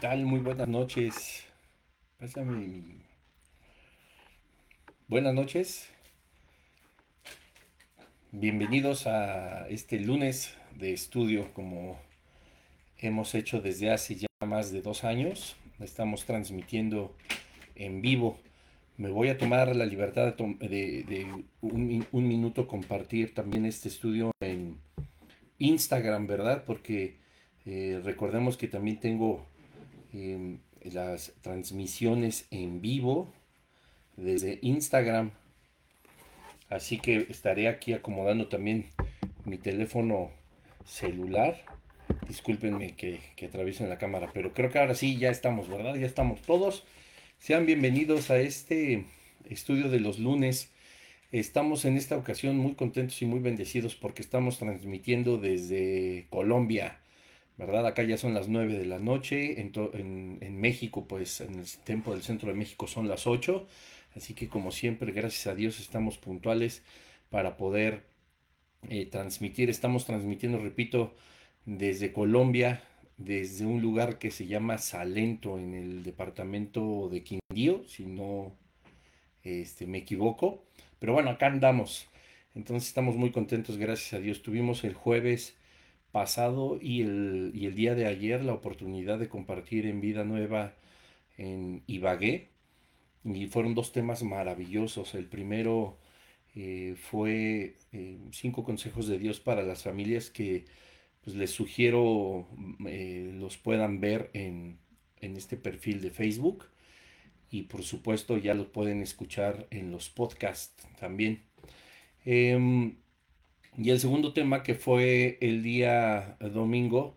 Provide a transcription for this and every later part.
tal? Muy buenas noches. Pásame. Buenas noches. Bienvenidos a este lunes de estudio como hemos hecho desde hace ya más de dos años. Estamos transmitiendo en vivo. Me voy a tomar la libertad de, un, un, minuto compartir también este estudio en Instagram, ¿verdad? Porque eh, recordemos que también tengo em, las transmisiones en vivo desde Instagram. Así que estaré aquí acomodando también mi teléfono celular. Discúlpenme que, que atraviesen la cámara, pero creo que ahora sí ya estamos, ¿verdad? Ya estamos todos. Sean bienvenidos a este estudio de los lunes. Estamos en esta ocasión muy contentos y muy bendecidos porque estamos transmitiendo desde Colombia. ¿Verdad? Acá ya son las 9 de la noche, en, México, pues en el tiempo del centro de México son las 8, así que como siempre, gracias a Dios estamos puntuales para poder eh, transmitir, estamos transmitiendo, repito, desde Colombia, desde un lugar que se llama Salento, en el departamento de Quindío, si no este, me equivoco, pero bueno, acá andamos, entonces estamos muy contentos, gracias a Dios, tuvimos el jueves pasado y el, y el día de ayer la oportunidad de compartir en Vida Nueva en Ibagué. Y fueron dos temas maravillosos. El primero eh, fue eh, cinco consejos de Dios para las familias que pues, les sugiero eh, los puedan ver en, en, este perfil de Facebook. Y por supuesto ya los pueden escuchar en los podcasts también. Y el segundo tema que fue el día domingo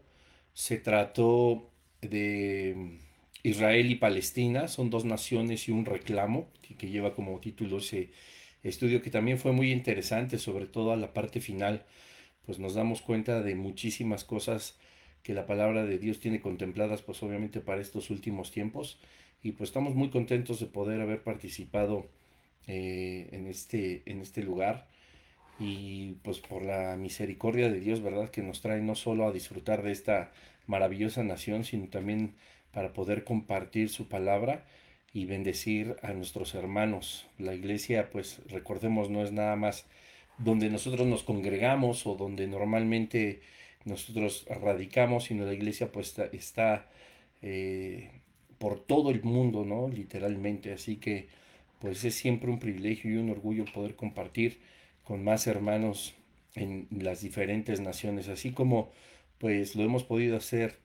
se trató de Israel y Palestina, son dos naciones y un reclamo, que, lleva como título ese estudio que también fue muy interesante, sobre todo a la parte final, pues nos damos cuenta de muchísimas cosas que la palabra de Dios tiene contempladas, pues obviamente para estos últimos tiempos, y pues estamos muy contentos de poder haber participado eh, en, este, en este lugar y pues por la misericordia de Dios, ¿verdad? Que nos trae no solo a disfrutar de esta maravillosa nación, sino también para poder compartir su palabra y bendecir a nuestros hermanos. La iglesia, pues recordemos, no es nada más donde nosotros nos congregamos o donde normalmente nosotros radicamos, sino la iglesia pues está, eh, por todo el mundo, ¿no? Literalmente. Así que pues es siempre un privilegio y un orgullo poder compartir con más hermanos en las diferentes naciones, así como pues lo hemos podido hacer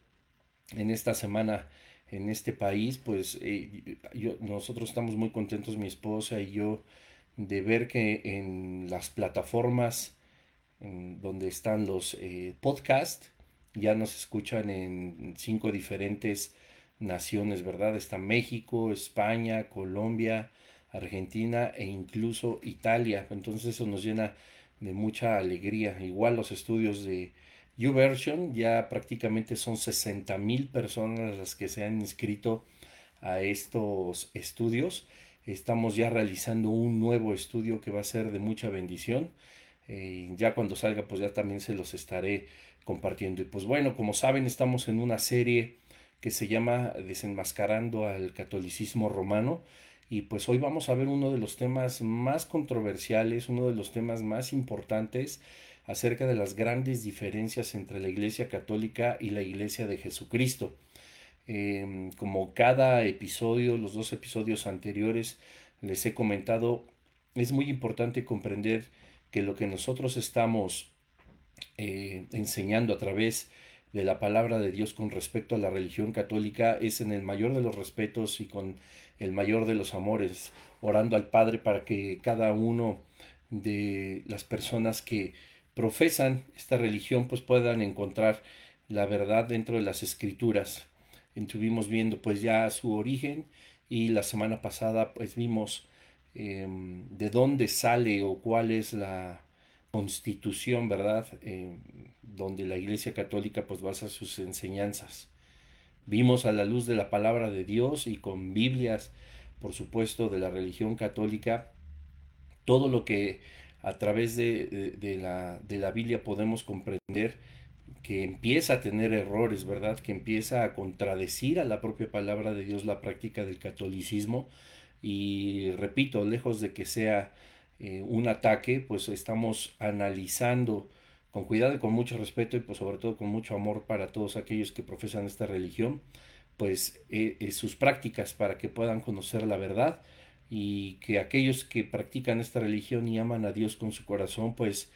en esta semana en este país, pues eh, nosotros estamos muy contentos, mi esposa y yo, de ver que en las plataformas donde están los eh, podcasts, ya nos escuchan en cinco diferentes naciones, ¿verdad? Está México, España, Colombia, Argentina e incluso Italia. Entonces eso nos llena de mucha alegría. Igual los estudios de YouVersion, ya prácticamente son 60 mil personas las que se han inscrito a estos estudios. Estamos ya realizando un nuevo estudio que va a ser de mucha bendición. Eh, ya cuando salga, pues ya también se los estaré compartiendo. Y pues bueno, como saben, estamos en una serie que se llama Desenmascarando al Catolicismo Romano. Y pues hoy vamos a ver uno de los temas más controversiales, uno de los temas más importantes acerca de las grandes diferencias entre la Iglesia Católica y la Iglesia de Jesucristo. Em, como cada episodio, los dos episodios anteriores les he comentado, es muy importante comprender que lo que nosotros estamos eh, enseñando a través de la palabra de Dios con respecto a la religión católica es en el mayor de los respetos y con el mayor de los amores, orando al Padre para que cada uno de las personas que profesan esta religión pues puedan encontrar la verdad dentro de las escrituras. Estuvimos viendo pues ya su origen y la semana pasada pues vimos em, de dónde sale o cuál es la constitución, ¿verdad? Em, donde la Iglesia Católica pues basa sus enseñanzas. Vimos a la luz de la palabra de Dios y con Biblias, por supuesto, de la religión católica, todo lo que a través de, la, de la Biblia podemos comprender que empieza a tener errores, ¿verdad? Que empieza a contradecir a la propia palabra de Dios la práctica del catolicismo. Y repito, lejos de que sea eh, un ataque, pues estamos analizando con cuidado y con mucho respeto y pues sobre todo con mucho amor para todos aquellos que profesan esta religión, pues eh, eh, sus prácticas para que puedan conocer la verdad y que aquellos que practican esta religión y aman a Dios con su corazón, pues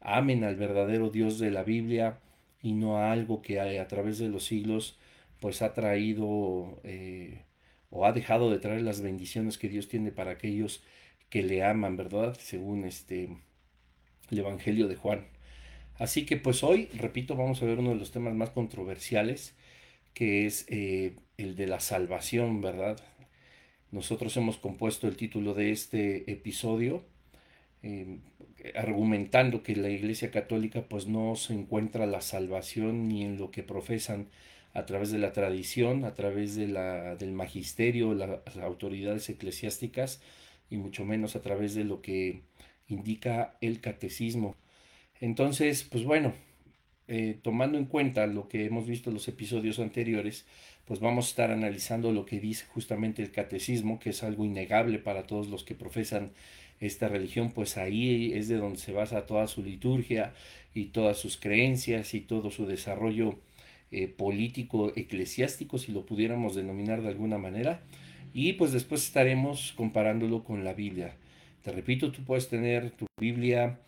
amen al verdadero Dios de la Biblia y no a algo que a, través de los siglos pues ha traído eh, o ha dejado de traer las bendiciones que Dios tiene para aquellos que le aman, ¿verdad? Según este el Evangelio de Juan. Así que pues hoy, repito, vamos a ver uno de los temas más controversiales, que es eh, el de la salvación, ¿verdad? Nosotros hemos compuesto el título de este episodio em, argumentando que la Iglesia Católica pues no se encuentra la salvación ni en lo que profesan a través de la tradición, a través de la, del magisterio, las autoridades eclesiásticas y mucho menos a través de lo que indica el catecismo. Entonces, pues bueno, eh, tomando en cuenta lo que hemos visto en los episodios anteriores, pues vamos a estar analizando lo que dice justamente el catecismo, que es algo innegable para todos los que profesan esta religión, pues ahí es de donde se basa toda su liturgia y todas sus creencias y todo su desarrollo eh, político eclesiástico, si lo pudiéramos denominar de alguna manera. Y pues después estaremos comparándolo con la Biblia. Te repito, tú puedes tener tu Biblia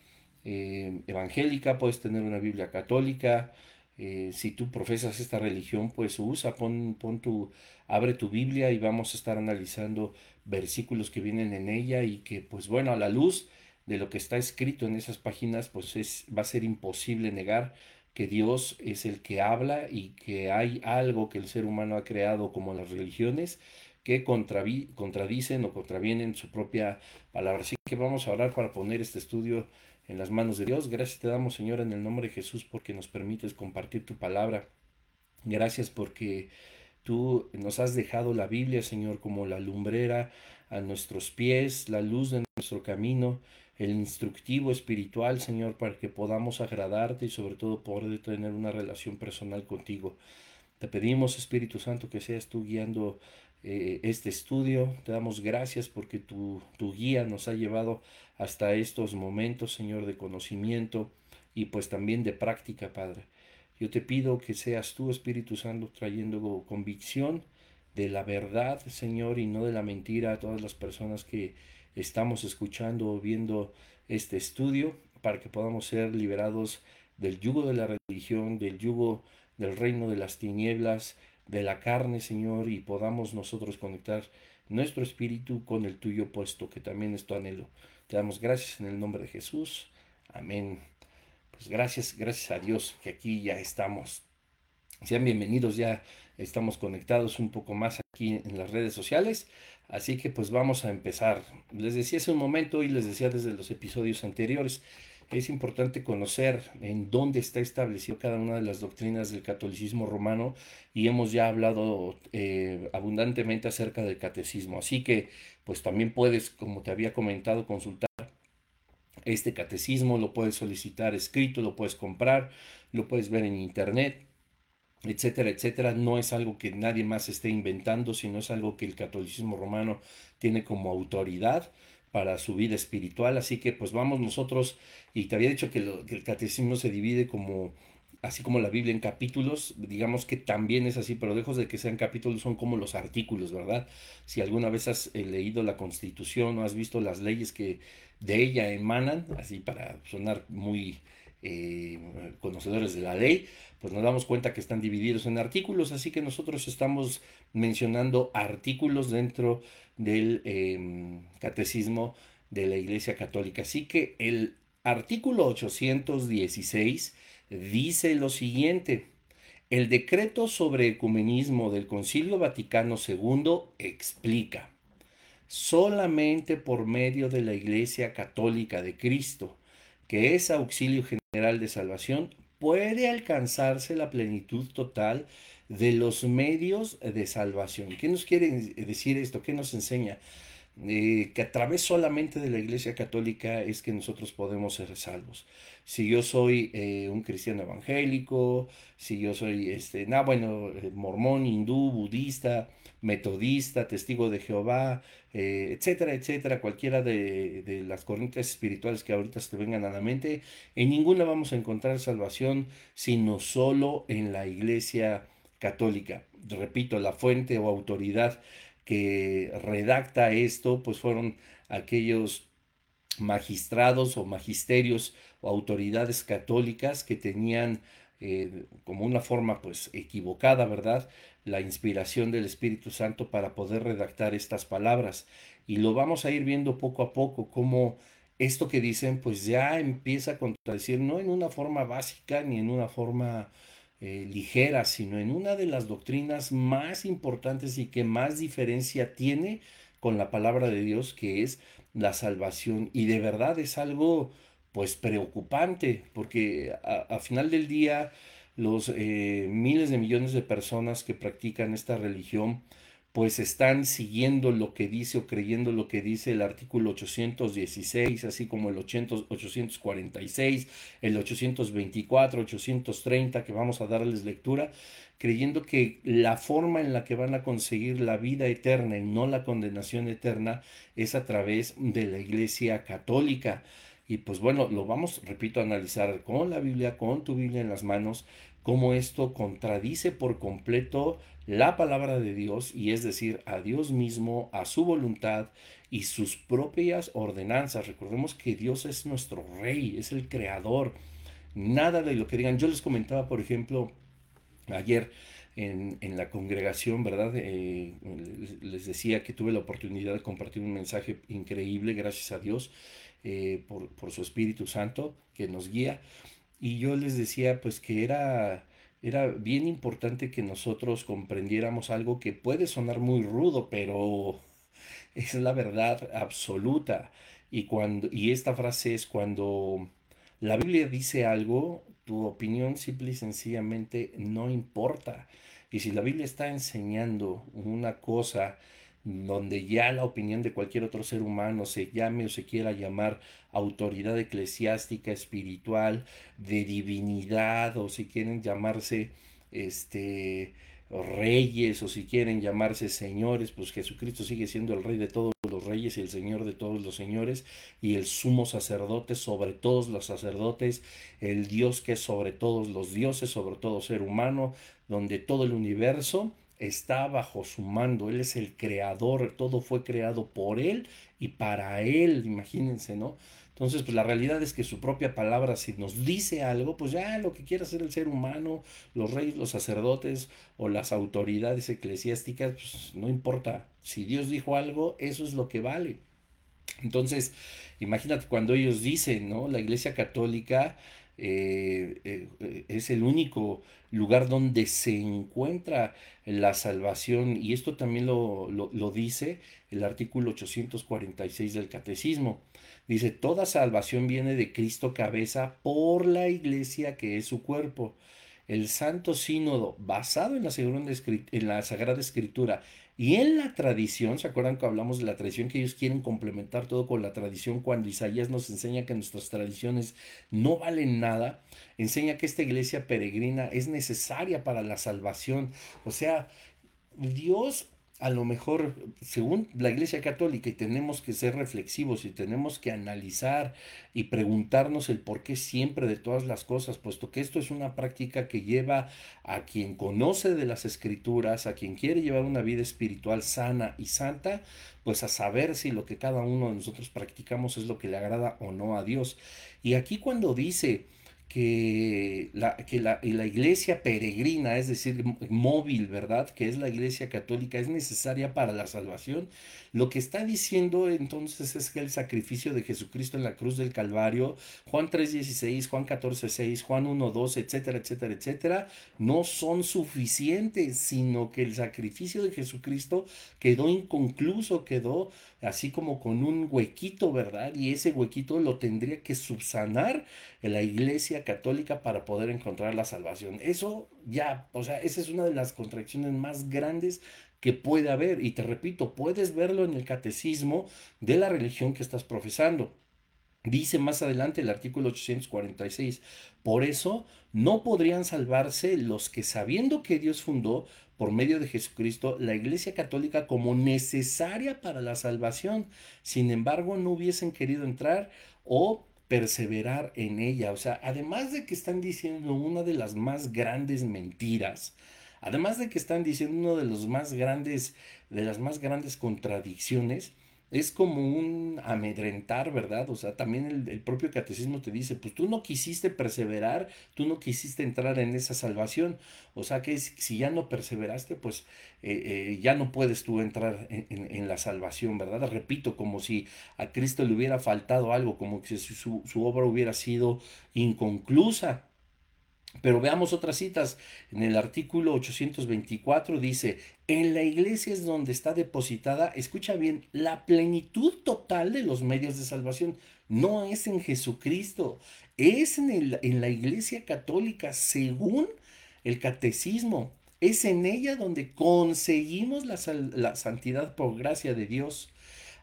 eh, evangélica, puedes tener una Biblia católica, eh, si tú profesas esta religión, pues usa, pon, pon tu, abre tu Biblia y vamos a estar analizando versículos que vienen en ella y que, pues bueno, a la luz de lo que está escrito en esas páginas, pues es, va a ser imposible negar que Dios es el que habla y que hay algo que el ser humano ha creado como las religiones que contradicen o contravienen su propia palabra. Así que vamos a orar para poner este estudio en las manos de Dios. Gracias te damos, Señor, en el nombre de Jesús, porque nos permites compartir tu palabra. Gracias porque tú nos has dejado la Biblia, Señor, como la lumbrera a nuestros pies, la luz de nuestro camino, el instructivo espiritual, Señor, para que podamos agradarte y sobre todo poder tener una relación personal contigo. Te pedimos, Espíritu Santo, que seas tú guiando eh, este estudio. Te damos gracias porque tu, tu guía nos ha llevado hasta estos momentos, Señor, de conocimiento y pues también de práctica, Padre. Yo te pido que seas tú, Espíritu Santo, trayendo convicción de la verdad, Señor, y no de la mentira a todas las personas que estamos escuchando o viendo este estudio, para que podamos ser liberados del yugo de la religión, del yugo del reino de las tinieblas, de la carne, Señor, y podamos nosotros conectar nuestro espíritu con el tuyo puesto, que también es tu anhelo. Te damos gracias en el nombre de Jesús. Amén. Pues gracias, gracias a Dios que aquí ya estamos. Sean bienvenidos, ya estamos conectados un poco más aquí en las redes sociales. Así que pues vamos a empezar. Les decía hace un momento y les decía desde los episodios anteriores, es importante conocer en dónde está establecido cada una de las doctrinas del catolicismo romano y hemos ya hablado eh, abundantemente acerca del catecismo. Así que pues también puedes, como te había comentado, consultar este catecismo, lo puedes solicitar escrito, lo puedes comprar, lo puedes ver en internet etcétera, etcétera, no es algo que nadie más esté inventando, sino es algo que el catolicismo romano tiene como autoridad para su vida espiritual. Así que pues vamos nosotros, y te había dicho que, el catecismo se divide como, así como la Biblia en capítulos, digamos que también es así, pero lejos de que sean capítulos, son como los artículos, ¿verdad? Si alguna vez has eh, leído la constitución o has visto las leyes que de ella emanan, así para sonar muy eh, conocedores de la ley, pues nos damos cuenta que están divididos en artículos, así que nosotros estamos mencionando artículos dentro del em, catecismo de la Iglesia Católica. Así que el artículo 816 dice lo siguiente. El decreto sobre ecumenismo del Concilio Vaticano II explica, solamente por medio de la Iglesia Católica de Cristo, que es auxilio general de salvación, puede alcanzarse la plenitud total de los medios de salvación. ¿Qué nos quiere decir esto? ¿Qué nos enseña? eh, que a través solamente de la Iglesia Católica es que nosotros podemos ser salvos. Si yo soy eh, un cristiano evangélico, si yo soy, este, nah, bueno, eh, mormón, hindú, budista, metodista, testigo de Jehová, etcétera, etcétera, cualquiera de, de, las corrientes espirituales que ahorita se te vengan a la mente, en ninguna vamos a encontrar salvación, sino solo en la Iglesia Católica. Repito, la fuente o autoridad que redacta esto, pues fueron aquellos magistrados o magisterios o autoridades católicas que tenían eh, como una forma pues equivocada, ¿verdad? La inspiración del Espíritu Santo para poder redactar estas palabras. Y lo vamos a ir viendo poco a poco, cómo esto que dicen pues ya empieza a contradecir, no en una forma básica ni en una forma eh, ligera, sino en una de las doctrinas más importantes y que más diferencia tiene con la palabra de Dios, que es la salvación. Y de verdad es algo pues preocupante, porque a, final del día los eh, miles de millones de personas que practican esta religión, pues están siguiendo lo que dice o creyendo lo que dice el artículo 816, así como el 846, el 824, 830, que vamos a darles lectura, creyendo que la forma en la que van a conseguir la vida eterna y no la condenación eterna es a través de la Iglesia Católica. Y pues bueno, lo vamos, repito, a analizar con la Biblia, con tu Biblia en las manos, cómo esto contradice por completo la palabra de Dios y es decir, a Dios mismo, a su voluntad y sus propias ordenanzas. Recordemos que Dios es nuestro rey, es el creador. Nada de lo que digan. Yo les comentaba, por ejemplo, ayer en, la congregación, ¿verdad? Eh, les decía que tuve la oportunidad de compartir un mensaje increíble, gracias a Dios, eh, por, por su Espíritu Santo que nos guía. Y yo les decía, pues que era era bien importante que nosotros comprendiéramos algo que puede sonar muy rudo, pero es la verdad absoluta. Y, cuando, y esta frase es cuando la Biblia dice algo, tu opinión simple y sencillamente no importa. Y si la Biblia está enseñando una cosa donde ya la opinión de cualquier otro ser humano se llame o se quiera llamar autoridad eclesiástica, espiritual, de divinidad, o si quieren llamarse este reyes o si quieren llamarse señores, pues Jesucristo sigue siendo el rey de todos los reyes y el señor de todos los señores y el sumo sacerdote sobre todos los sacerdotes, el Dios que es sobre todos los dioses, sobre todo ser humano, donde todo el universo está bajo su mando, Él es el creador, todo fue creado por Él y para Él, imagínense, ¿no? Entonces, pues la realidad es que su propia palabra, si nos dice algo, pues ya lo que quiera hacer el ser humano, los reyes, los sacerdotes o las autoridades eclesiásticas, pues no importa. Si Dios dijo algo, eso es lo que vale. Entonces, imagínate cuando ellos dicen, ¿no? La Iglesia Católica eh, eh, es el único lugar donde se encuentra la salvación y esto también lo, lo, dice el artículo 846 del catecismo. Dice, toda salvación viene de Cristo cabeza por la iglesia que es su cuerpo. El Santo Sínodo, basado en la, en la Sagrada Escritura y en la tradición, ¿se acuerdan que hablamos de la tradición? Que ellos quieren complementar todo con la tradición cuando Isaías nos enseña que nuestras tradiciones no valen nada, enseña que esta iglesia peregrina es necesaria para la salvación. O sea, Dios a lo mejor, según la Iglesia Católica, y tenemos que ser reflexivos y tenemos que analizar y preguntarnos el por qué siempre de todas las cosas, puesto que esto es una práctica que lleva a quien conoce de las escrituras, a quien quiere llevar una vida espiritual sana y santa, pues a saber si lo que cada uno de nosotros practicamos es lo que le agrada o no a Dios. Y aquí cuando dice, que, la, que la, la, iglesia peregrina, es decir, móvil, ¿verdad? Que es la iglesia católica, es necesaria para la salvación. Lo que está diciendo entonces es que el sacrificio de Jesucristo en la cruz del Calvario, Juan 3.16, Juan 14.6, Juan 1.2, etcétera, etcétera, etcétera, no son suficientes, sino que el sacrificio de Jesucristo quedó inconcluso, quedó así como con un huequito, ¿verdad? Y ese huequito lo tendría que subsanar la Iglesia Católica para poder encontrar la salvación. Eso ya, o sea, esa es una de las contradicciones más grandes que puede haber. Y te repito, puedes verlo en el catecismo de la religión que estás profesando. Dice más adelante el artículo 846, por eso no podrían salvarse los que sabiendo que Dios fundó por medio de Jesucristo la Iglesia Católica como necesaria para la salvación, sin embargo no hubiesen querido entrar o perseverar en ella. O sea, además de que están diciendo una de las más grandes mentiras, además de que están diciendo uno de los más grandes, de las más grandes contradicciones, es como un amedrentar, ¿verdad? O sea, también el, propio catecismo te dice, pues tú no quisiste perseverar, tú no quisiste entrar en esa salvación. O sea que si ya no perseveraste, pues eh, eh, ya no puedes tú entrar en, la salvación, ¿verdad? Repito, como si a Cristo le hubiera faltado algo, como si su, su obra hubiera sido inconclusa. Pero veamos otras citas. En el artículo 824 dice, en la iglesia es donde está depositada, escucha bien, la plenitud total de los medios de salvación. No es en Jesucristo, es en, en la iglesia católica según el catecismo. Es en ella donde conseguimos la, la santidad por gracia de Dios.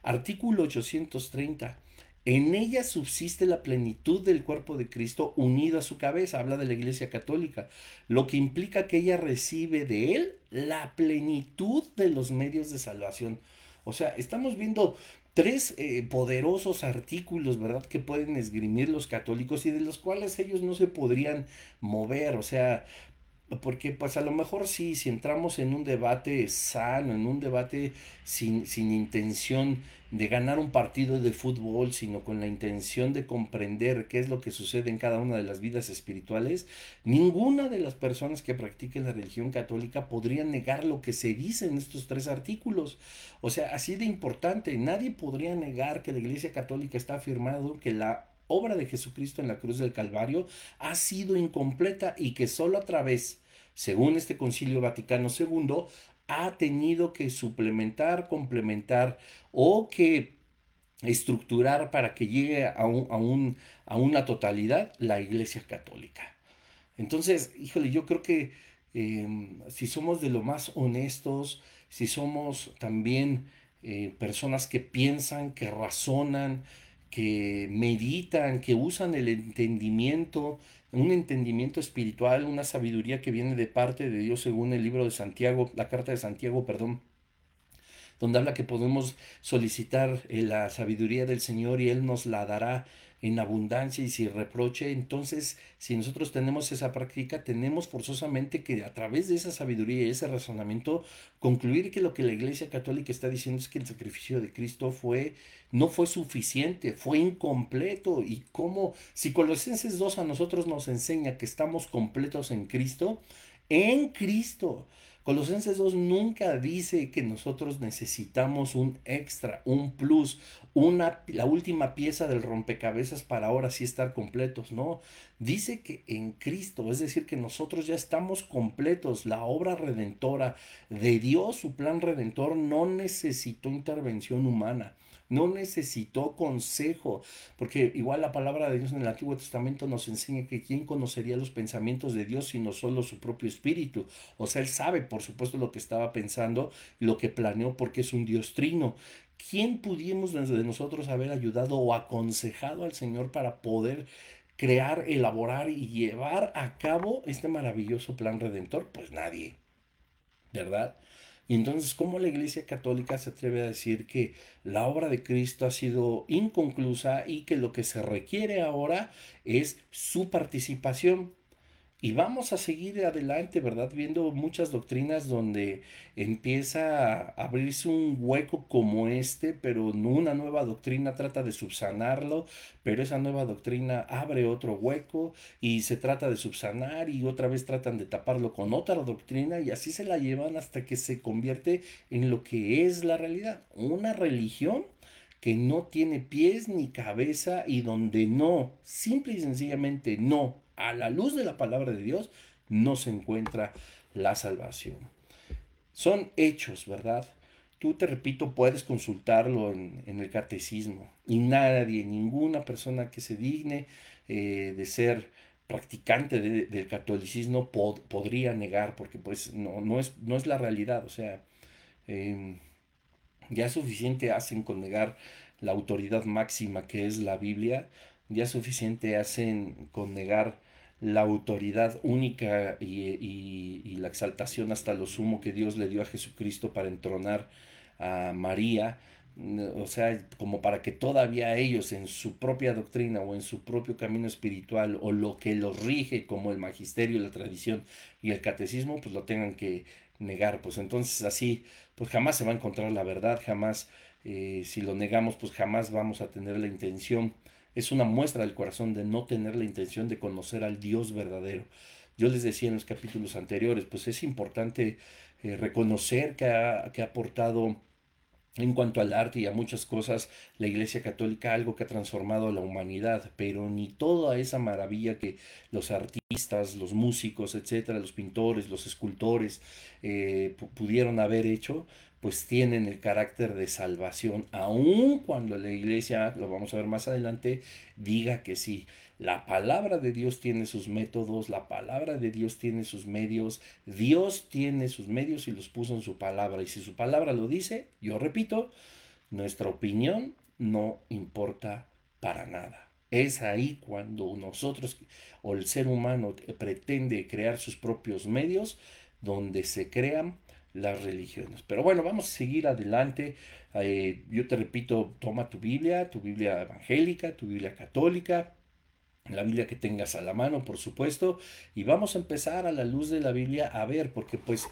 Artículo 830. En ella subsiste la plenitud del cuerpo de Cristo unido a su cabeza, habla de la Iglesia Católica, lo que implica que ella recibe de él la plenitud de los medios de salvación. O sea, estamos viendo tres eh, poderosos artículos, ¿verdad?, que pueden esgrimir los católicos y de los cuales ellos no se podrían mover. O sea, porque pues a lo mejor sí, si entramos en un debate sano, en un debate sin, sin intención de ganar un partido de fútbol, sino con la intención de comprender qué es lo que sucede en cada una de las vidas espirituales, ninguna de las personas que practiquen la religión católica podría negar lo que se dice en estos tres artículos. O sea, así de importante, nadie podría negar que la Iglesia Católica está afirmado que la obra de Jesucristo en la cruz del Calvario ha sido incompleta y que solo a través, según este Concilio Vaticano II, ha tenido que suplementar, complementar o que estructurar para que llegue a, un, a, una totalidad la Iglesia Católica. Entonces, híjole, yo creo que em, si somos de lo más honestos, si somos también eh, personas que piensan, que razonan, que meditan, que usan el entendimiento, un entendimiento espiritual, una sabiduría que viene de parte de Dios según el libro de Santiago, la carta de Santiago, perdón, donde habla que podemos solicitar eh, la sabiduría del Señor y Él nos la dará en abundancia y sin reproche. Entonces, si nosotros tenemos esa práctica, tenemos forzosamente que a través de esa sabiduría y ese razonamiento concluir que lo que la Iglesia Católica está diciendo es que el sacrificio de Cristo fue no fue suficiente, fue incompleto y como si Colosenses 2 a nosotros nos enseña que estamos completos en Cristo, en Cristo Colosenses 2 nunca dice que nosotros necesitamos un extra, un plus, una, la última pieza del rompecabezas para ahora sí estar completos, no. Dice que en Cristo, es decir, que nosotros ya estamos completos. La obra redentora de Dios, su plan redentor, no necesitó intervención humana no necesitó consejo, porque igual la palabra de Dios en el Antiguo Testamento nos enseña que quién conocería los pensamientos de Dios sino solo su propio espíritu. O sea, él sabe, por supuesto, lo que estaba pensando, lo que planeó, porque es un Dios trino. ¿Quién pudimos desde nosotros haber ayudado o aconsejado al Señor para poder crear, elaborar y llevar a cabo este maravilloso plan redentor? Pues nadie, ¿verdad? Y entonces, ¿cómo la Iglesia Católica se atreve a decir que la obra de Cristo ha sido inconclusa y que lo que se requiere ahora es su participación? Y vamos a seguir adelante, ¿verdad? Viendo muchas doctrinas donde empieza a abrirse un hueco como este, pero una nueva doctrina trata de subsanarlo, pero esa nueva doctrina abre otro hueco y se trata de subsanar y otra vez tratan de taparlo con otra doctrina y así se la llevan hasta que se convierte en lo que es la realidad, una religión que no tiene pies ni cabeza y donde no, simple y sencillamente no a la luz de la palabra de Dios, no se encuentra la salvación. Son hechos, ¿verdad? tú te repito, puedes consultarlo en, el catecismo y nadie, ninguna persona que se digne eh, de ser practicante del catolicismo podría negar, porque pues no, no, es, no es la realidad, o sea, em, ya suficiente hacen con negar la autoridad máxima que es la Biblia, ya suficiente hacen con negar la autoridad única y, la exaltación hasta lo sumo que Dios le dio a Jesucristo para entronar a María, o sea, como para que todavía ellos en su propia doctrina o en su propio camino espiritual o lo que los rige como el magisterio, la tradición y el catecismo, pues lo tengan que negar, pues entonces así, pues jamás se va a encontrar la verdad, jamás, eh, si lo negamos, pues jamás vamos a tener la intención es una muestra del corazón de no tener la intención de conocer al Dios verdadero. Yo les decía en los capítulos anteriores, pues es importante eh, reconocer que ha, que ha aportado en cuanto al arte y a muchas cosas, la Iglesia Católica algo que ha transformado a la humanidad, pero ni toda esa maravilla que los artistas, los músicos, etcétera, los pintores, los escultores eh, pudieron haber hecho, pues tienen el carácter de salvación, aun cuando la iglesia, lo vamos a ver más adelante, diga que sí. La palabra de Dios tiene sus métodos, la palabra de Dios tiene sus medios, Dios tiene sus medios y los puso en su palabra. Y si su palabra lo dice, yo repito, nuestra opinión no importa para nada. Es ahí cuando nosotros o el ser humano pretende crear sus propios medios, donde se crean las religiones. Pero bueno, vamos a seguir adelante. Eh, yo te repito, toma tu Biblia, tu Biblia evangélica, tu Biblia católica, la Biblia que tengas a la mano, por supuesto, y vamos a empezar a la luz de la Biblia a ver, porque pues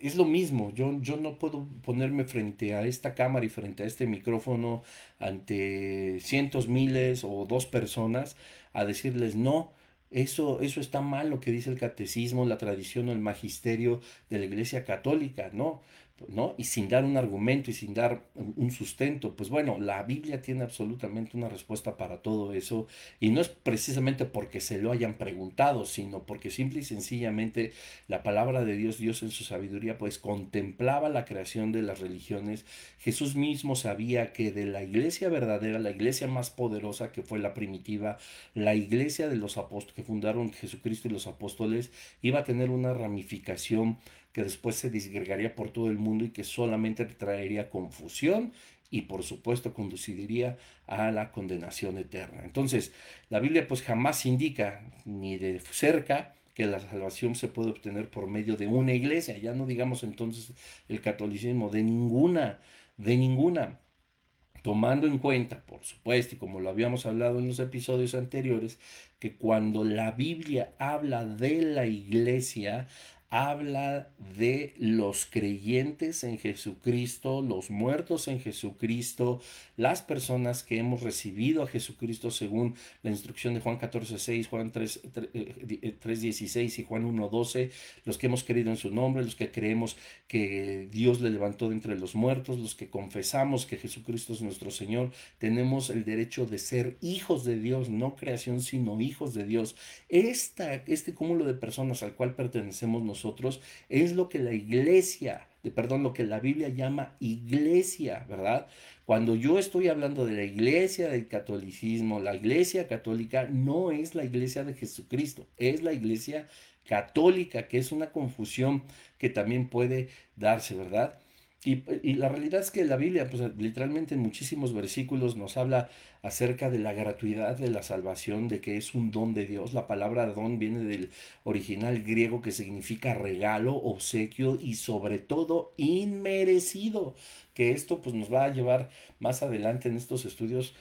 es lo mismo, yo, yo no puedo ponerme frente a esta cámara y frente a este micrófono ante cientos, miles o dos personas a decirles no, eso, eso está mal lo que dice el catecismo, la tradición o el magisterio de la Iglesia Católica, ¿no? ¿No? Y sin dar un argumento y sin dar un sustento, pues bueno, la Biblia tiene absolutamente una respuesta para todo eso y no es precisamente porque se lo hayan preguntado, sino porque simple y sencillamente la palabra de Dios, Dios en su sabiduría, pues contemplaba la creación de las religiones. Jesús mismo sabía que de la iglesia verdadera, la iglesia más poderosa que fue la primitiva, la iglesia de los apóstoles que fundaron Jesucristo y los apóstoles, iba a tener una ramificación que después se disgregaría por todo el mundo y que solamente traería confusión y por supuesto conduciría a la condenación eterna. Entonces, la Biblia pues jamás indica ni de cerca que la salvación se puede obtener por medio de una iglesia, ya no digamos entonces el catolicismo, de ninguna, de ninguna. Tomando en cuenta, por supuesto, y como lo habíamos hablado en los episodios anteriores, que cuando la Biblia habla de la iglesia, habla de los creyentes en Jesucristo, los muertos en Jesucristo, las personas que hemos recibido a Jesucristo según la instrucción de Juan 14, 6, Juan 3, 3 16 y Juan 1, 12, los que hemos creído en su nombre, los que creemos que Dios le levantó de entre los muertos, los que confesamos que Jesucristo es nuestro Señor, tenemos el derecho de ser hijos de Dios, no creación, sino hijos de Dios. Esta, este cúmulo de personas al cual pertenecemos nosotros, es lo que la iglesia, de, perdón, lo que la Biblia llama iglesia, ¿verdad? Cuando yo estoy hablando de la iglesia del catolicismo, la iglesia católica no es la iglesia de Jesucristo, es la iglesia católica, que es una confusión que también puede darse, ¿verdad? Y, la realidad es que la Biblia, pues literalmente en muchísimos versículos nos habla acerca de la gratuidad de la salvación, de que es un don de Dios. La palabra don viene del original griego que significa regalo, obsequio y sobre todo inmerecido. Que esto pues nos va a llevar más adelante en estos estudios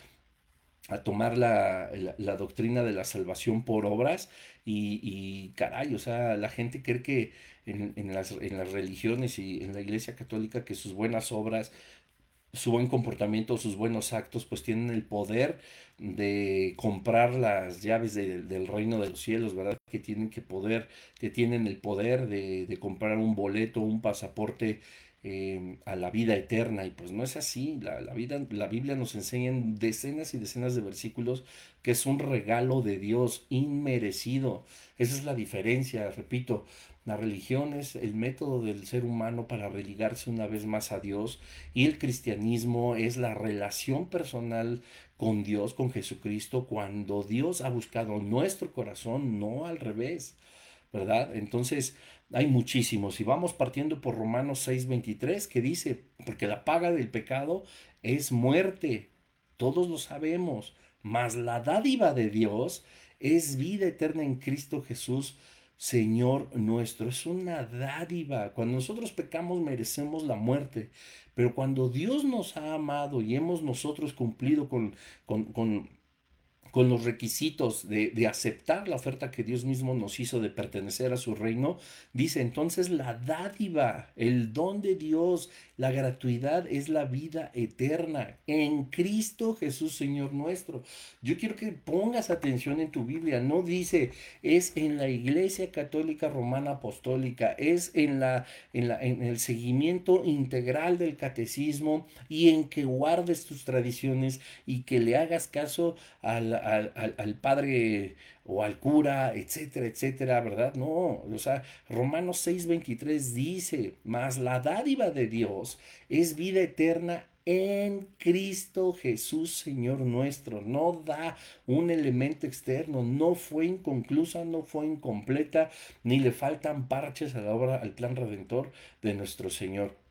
a tomar la, doctrina de la salvación por obras y, y, caray, o sea, la gente cree que en, las, en las religiones y en la iglesia católica que sus buenas obras, su buen comportamiento, sus buenos actos, pues tienen el poder de comprar las llaves del reino de los cielos, ¿verdad? Que tienen que poder, que tienen el poder de, comprar un boleto, un pasaporte eh, a la vida eterna. Y pues no es así. La, la, vida, la Biblia nos enseña en decenas y decenas de versículos que es un regalo de Dios inmerecido. Esa es la diferencia, repito. La religión es el método del ser humano para religarse una vez más a Dios y el cristianismo es la relación personal con Dios, con Jesucristo, cuando Dios ha buscado nuestro corazón, no al revés, ¿verdad? Entonces, hay muchísimos. Y vamos partiendo por Romanos 6:23, que dice, porque la paga del pecado es muerte, todos lo sabemos, mas la dádiva de Dios es vida eterna en Cristo Jesús Señor nuestro. Es una dádiva. Cuando nosotros pecamos merecemos la muerte, pero cuando Dios nos ha amado y hemos nosotros cumplido con, con, con con los requisitos de, de, aceptar la oferta que Dios mismo nos hizo de pertenecer a su reino, dice entonces la dádiva, el don de Dios, la gratuidad es la vida eterna en Cristo Jesús Señor nuestro. Yo quiero que pongas atención en tu Biblia, no dice es en la Iglesia Católica Romana Apostólica, es en, la, en, la, en el seguimiento integral del catecismo y en que guardes tus tradiciones y que le hagas caso a la al, padre o al cura, etcétera, etcétera, ¿verdad? No, o sea, Romanos 6:23 dice, mas la dádiva de Dios es vida eterna en Cristo Jesús, Señor nuestro. No da un elemento externo, no fue inconclusa, no fue incompleta, ni le faltan parches a la obra, al plan redentor de nuestro Señor.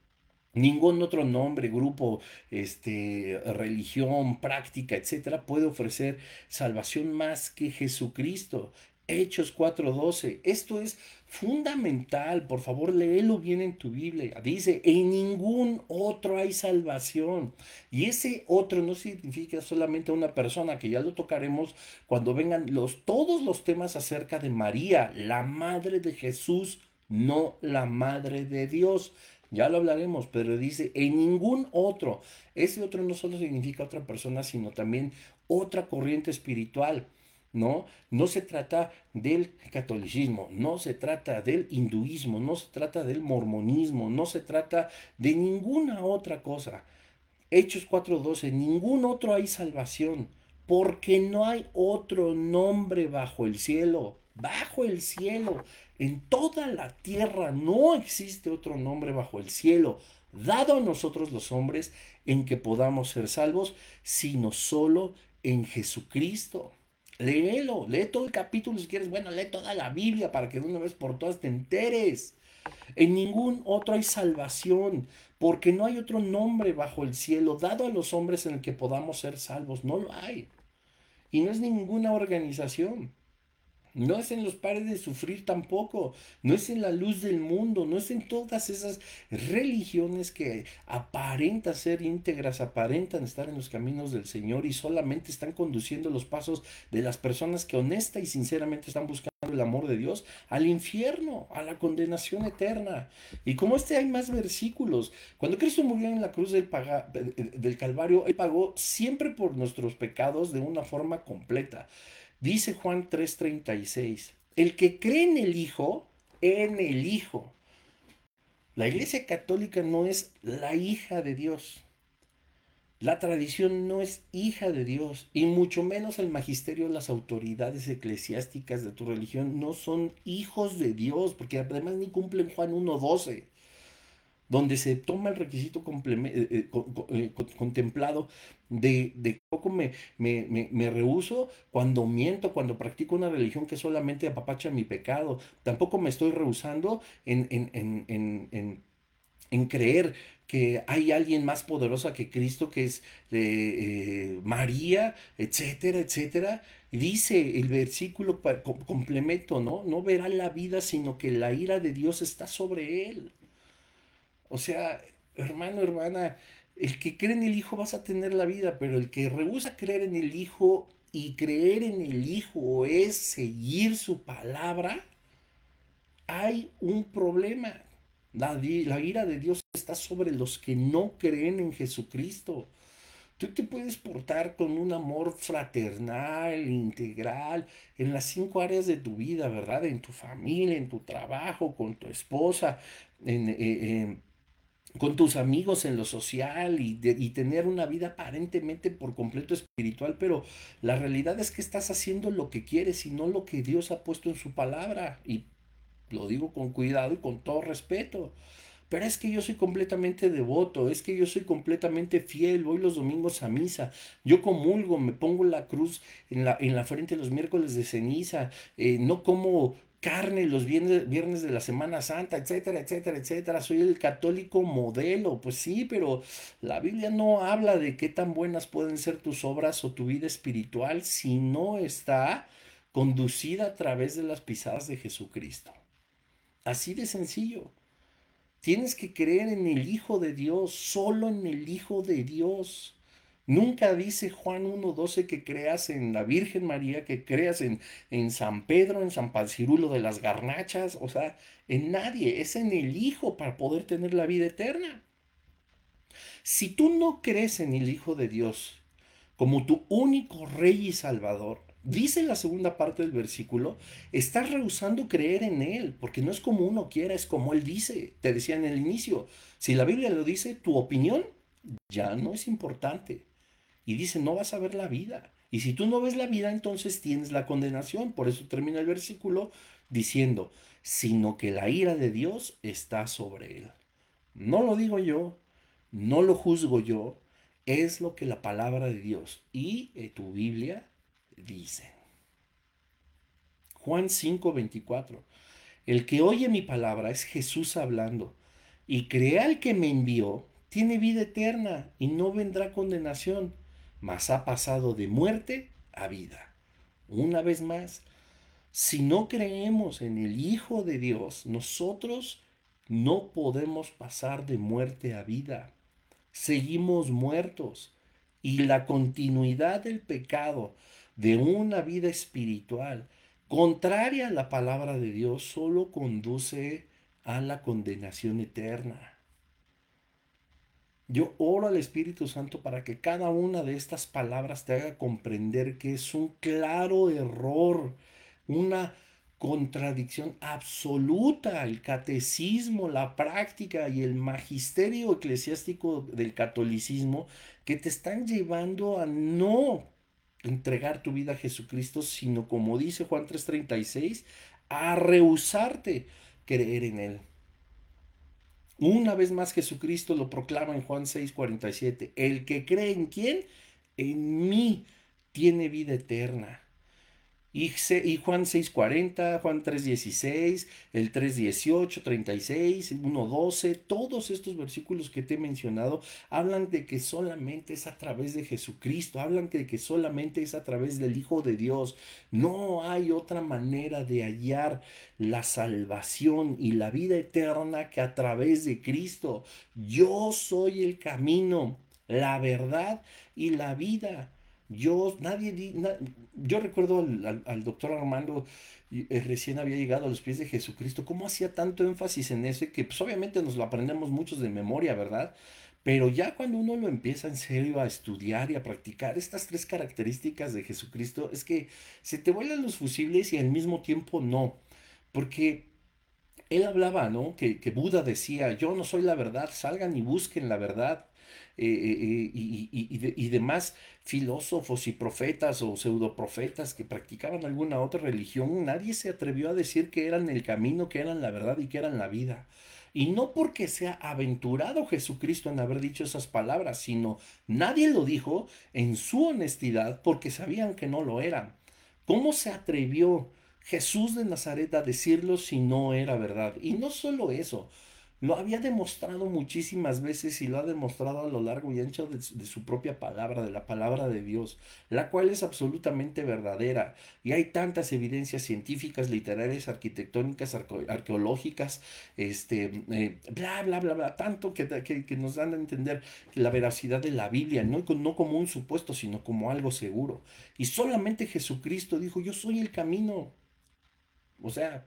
Ningún otro nombre, grupo, este, religión, práctica, etcétera, puede ofrecer salvación más que Jesucristo. Hechos 4:12. Esto es fundamental. Por favor, léelo bien en tu Biblia. Dice, en ningún otro hay salvación. Y ese otro no significa solamente una persona, que ya lo tocaremos cuando vengan los, todos los temas acerca de María, la madre de Jesús, no la madre de Dios. Ya lo hablaremos, pero dice, en ningún otro. Ese otro no solo significa otra persona, sino también otra corriente espiritual. ¿no? No se trata del catolicismo, no se trata del hinduismo, no se trata del mormonismo, no se trata de ninguna otra cosa. Hechos 4:12, ningún otro hay salvación, porque no hay otro nombre bajo el cielo, bajo el cielo en toda la tierra no existe otro nombre bajo el cielo dado a nosotros los hombres en que podamos ser salvos, sino solo en Jesucristo. Léelo, lee todo el capítulo si quieres. Bueno, lee toda la Biblia para que de una vez por todas te enteres. En ningún otro hay salvación, porque no hay otro nombre bajo el cielo dado a los hombres en el que podamos ser salvos. No lo hay. Y no es ninguna organización. No es en los pares de sufrir tampoco, no es en la luz del mundo, no es en todas esas religiones que aparentan ser íntegras, aparentan estar en los caminos del Señor y solamente están conduciendo los pasos de las personas que honesta y sinceramente están buscando el amor de Dios al infierno, a la condenación eterna. Y como este hay más versículos, cuando Cristo murió en la cruz del, del Calvario, Él pagó siempre por nuestros pecados de una forma completa. Dice Juan 3:36, el que cree en el Hijo, en el Hijo. La Iglesia Católica no es la hija de Dios. La tradición no es hija de Dios y mucho menos el magisterio, las autoridades eclesiásticas de tu religión no son hijos de Dios, porque además ni cumplen Juan 1.12 donde se toma el requisito eh, eh, eh, contemplado de, de poco me, me, me, rehuso cuando miento, cuando practico una religión que solamente apapacha mi pecado. Tampoco me estoy rehusando en, en, en, en, en creer que hay alguien más poderosa que Cristo, que es María, etcétera, etcétera. Dice el versículo complemento, ¿no? No verá la vida, sino que la ira de Dios está sobre él. O sea, hermano, hermana, el que cree en el Hijo vas a tener la vida, pero el que rehúsa creer en el Hijo y creer en el Hijo es seguir su palabra, hay un problema. La, la, ira de Dios está sobre los que no creen en Jesucristo. Tú te puedes portar con un amor fraternal, integral, en las cinco áreas de tu vida, ¿verdad? En tu familia, en tu trabajo, con tu esposa, en, eh, con tus amigos en lo social y, y, tener una vida aparentemente por completo espiritual, pero la realidad es que estás haciendo lo que quieres y no lo que Dios ha puesto en su palabra. Y lo digo con cuidado y con todo respeto. Pero es que yo soy completamente devoto, es que yo soy completamente fiel, voy los domingos a misa, yo comulgo, me pongo la cruz en la, en la frente los miércoles de ceniza, eh, no como carne los viernes, viernes de la Semana Santa, etcétera, etcétera, etcétera. Soy el católico modelo. Pues sí, pero la Biblia no habla de qué tan buenas pueden ser tus obras o tu vida espiritual si no está conducida a través de las pisadas de Jesucristo. Así de sencillo. Tienes que creer en el Hijo de Dios, solo en el Hijo de Dios. Nunca dice Juan 1.12 que creas en la Virgen María, que creas en, en San Pedro, en San Pancirulo de las Garnachas, o sea, en nadie, es en el Hijo para poder tener la vida eterna. Si tú no crees en el Hijo de Dios como tu único Rey y Salvador, dice la segunda parte del versículo, estás rehusando creer en Él, porque no es como uno quiera, es como Él dice. Te decía en el inicio, si la Biblia lo dice, tu opinión ya no es importante. Y dice, no vas a ver la vida. Y si tú no ves la vida, entonces tienes la condenación. Por eso termina el versículo diciendo, sino que la ira de Dios está sobre él. No lo digo yo, no lo juzgo yo, es lo que la palabra de Dios y eh, tu Biblia dice. Juan 5:24. El que oye mi palabra es Jesús hablando, y crea al que me envió, tiene vida eterna y no vendrá condenación, mas ha pasado de muerte a vida. Una vez más, si no creemos en el Hijo de Dios, nosotros no podemos pasar de muerte a vida. Seguimos muertos y la continuidad del pecado de una vida espiritual contraria a la palabra de Dios solo conduce a la condenación eterna. Yo oro al Espíritu Santo para que cada una de estas palabras te haga comprender que es un claro error, una contradicción absoluta. El catecismo, la práctica y el magisterio eclesiástico del catolicismo que te están llevando a no entregar tu vida a Jesucristo, sino como dice Juan 3:36, a rehusarte creer en Él. Una vez más Jesucristo lo proclama en Juan 6:47, el que cree en quién, en mí tiene vida eterna. Y, Juan 6:40, Juan 3:16, el 3:18, 36, 1:12, todos estos versículos que te he mencionado hablan de que solamente es a través de Jesucristo, hablan de que solamente es a través del Hijo de Dios. No hay otra manera de hallar la salvación y la vida eterna que a través de Cristo. Yo soy el camino, la verdad y la vida. Yo, nadie, yo recuerdo al, doctor Armando, eh, recién había llegado a los pies de Jesucristo, cómo hacía tanto énfasis en eso, que pues obviamente nos lo aprendemos muchos de memoria, ¿verdad? Pero ya cuando uno lo empieza en serio a estudiar y a practicar estas tres características de Jesucristo, es que se te vuelan los fusibles y al mismo tiempo no. Porque él hablaba, ¿no? Que, que Buda decía, yo no soy la verdad, salgan y busquen la verdad. Eh, eh, y, demás filósofos y profetas o pseudoprofetas que practicaban alguna otra religión, nadie se atrevió a decir que eran el camino, que eran la verdad y que eran la vida. Y no porque sea aventurado Jesucristo en haber dicho esas palabras, sino nadie lo dijo en su honestidad porque sabían que no lo eran. ¿Cómo se atrevió Jesús de Nazaret a decirlo si no era verdad? Y no solo eso, lo había demostrado muchísimas veces y lo ha demostrado a lo largo y ancho de, su propia palabra, de la palabra de Dios, la cual es absolutamente verdadera. Y hay tantas evidencias científicas, literarias, arquitectónicas, arqueológicas, este, eh, bla, bla, bla, bla, tanto que, que, nos dan a entender la veracidad de la Biblia, no, no como un supuesto, sino como algo seguro. Y solamente Jesucristo dijo, yo soy el camino. O sea,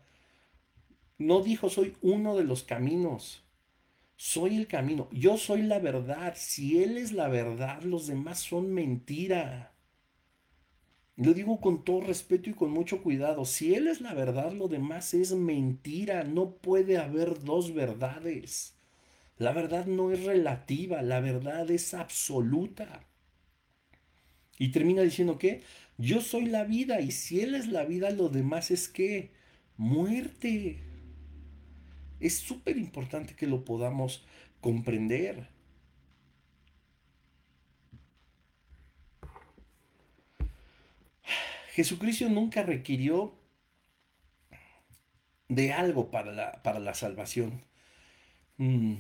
no dijo soy uno de los caminos. Soy el camino. Yo soy la verdad. Si Él es la verdad, los demás son mentira. Lo digo con todo respeto y con mucho cuidado. Si Él es la verdad, lo demás es mentira. No puede haber dos verdades. La verdad no es relativa, la verdad es absoluta. Y termina diciendo que yo soy la vida y si Él es la vida, lo demás es que muerte. Es súper importante que lo podamos comprender. Jesucristo nunca requirió de algo para la, para la salvación. Mm,